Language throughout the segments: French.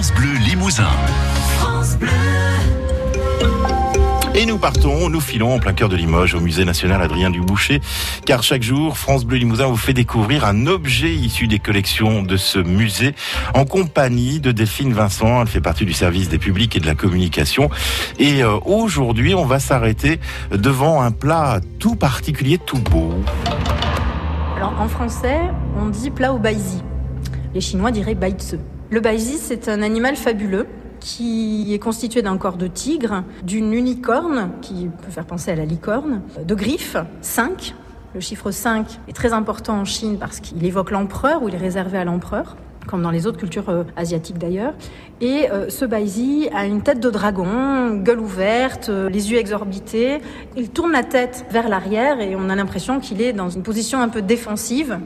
France Bleu Limousin. Et nous partons, nous filons en plein cœur de Limoges au musée national Adrien Duboucher, car chaque jour, France Bleu Limousin vous fait découvrir un objet issu des collections de ce musée en compagnie de Delphine Vincent. Elle fait partie du service des publics et de la communication. Et euh, aujourd'hui, on va s'arrêter devant un plat tout particulier, tout beau. Alors en français, on dit plat au baizi. Les Chinois diraient baizi. Le baizi, c'est un animal fabuleux qui est constitué d'un corps de tigre, d'une unicorne, qui peut faire penser à la licorne, de griffes, 5. Le chiffre 5 est très important en Chine parce qu'il évoque l'empereur ou il est réservé à l'empereur comme dans les autres cultures euh, asiatiques d'ailleurs. Et euh, ce baizi a une tête de dragon, gueule ouverte, euh, les yeux exorbités. Il tourne la tête vers l'arrière et on a l'impression qu'il est dans une position un peu défensive.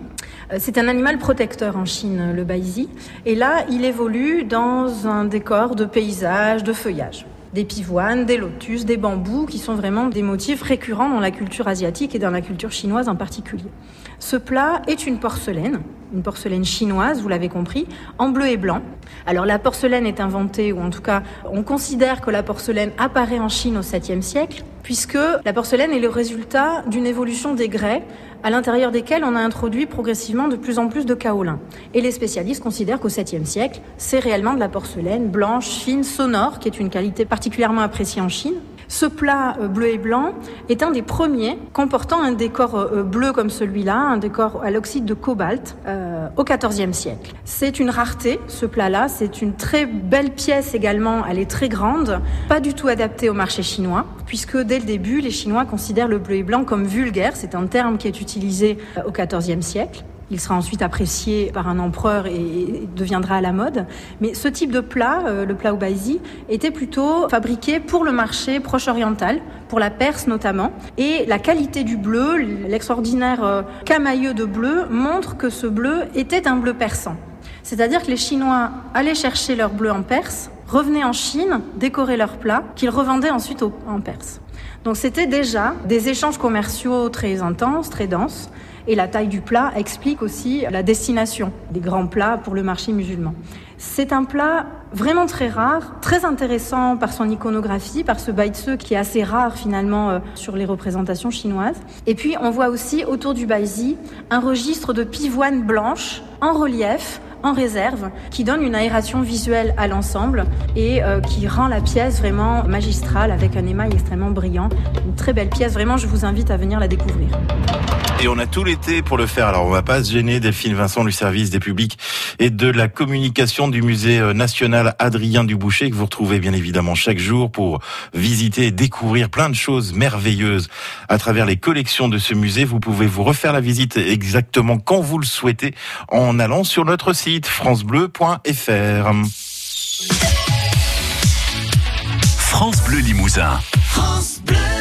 C'est un animal protecteur en Chine, le baizi. Et là, il évolue dans un décor de paysage, de feuillage des pivoines, des lotus, des bambous, qui sont vraiment des motifs récurrents dans la culture asiatique et dans la culture chinoise en particulier. Ce plat est une porcelaine, une porcelaine chinoise, vous l'avez compris, en bleu et blanc. Alors la porcelaine est inventée, ou en tout cas on considère que la porcelaine apparaît en Chine au 7e siècle, puisque la porcelaine est le résultat d'une évolution des grès à l'intérieur desquels on a introduit progressivement de plus en plus de kaolin. Et les spécialistes considèrent qu'au 7e siècle, c'est réellement de la porcelaine blanche, fine, sonore, qui est une qualité particulièrement appréciée en Chine. Ce plat euh, bleu et blanc est un des premiers comportant un décor euh, bleu comme celui-là, un décor à l'oxyde de cobalt euh, au XIVe siècle. C'est une rareté, ce plat-là. C'est une très belle pièce également. Elle est très grande, pas du tout adaptée au marché chinois, puisque dès le début, les Chinois considèrent le bleu et blanc comme vulgaire. C'est un terme qui est utilisé au XIVe siècle. Il sera ensuite apprécié par un empereur et deviendra à la mode. Mais ce type de plat, euh, le plat au baizi, était plutôt fabriqué pour le marché proche-oriental, pour la Perse notamment. Et la qualité du bleu, l'extraordinaire euh, camailleux de bleu, montre que ce bleu était un bleu persan. C'est-à-dire que les Chinois allaient chercher leur bleu en Perse, revenaient en Chine, décoraient leur plat, qu'ils revendaient ensuite en Perse. Donc c'était déjà des échanges commerciaux très intenses, très denses. Et la taille du plat explique aussi la destination des grands plats pour le marché musulman. C'est un plat vraiment très rare, très intéressant par son iconographie, par ce baitse qui est assez rare finalement euh, sur les représentations chinoises. Et puis on voit aussi autour du baizi un registre de pivoine blanche en relief en réserve, qui donne une aération visuelle à l'ensemble et euh, qui rend la pièce vraiment magistrale avec un émail extrêmement brillant. Une très belle pièce, vraiment je vous invite à venir la découvrir. Et on a tout l'été pour le faire. Alors on va pas se gêner, Delphine Vincent du service des publics et de la communication du musée euh, national Adrien Duboucher que vous retrouvez bien évidemment chaque jour pour visiter et découvrir plein de choses merveilleuses à travers les collections de ce musée. Vous pouvez vous refaire la visite exactement quand vous le souhaitez en allant sur notre site francebleu.fr. France Bleu Limousin. France Bleu.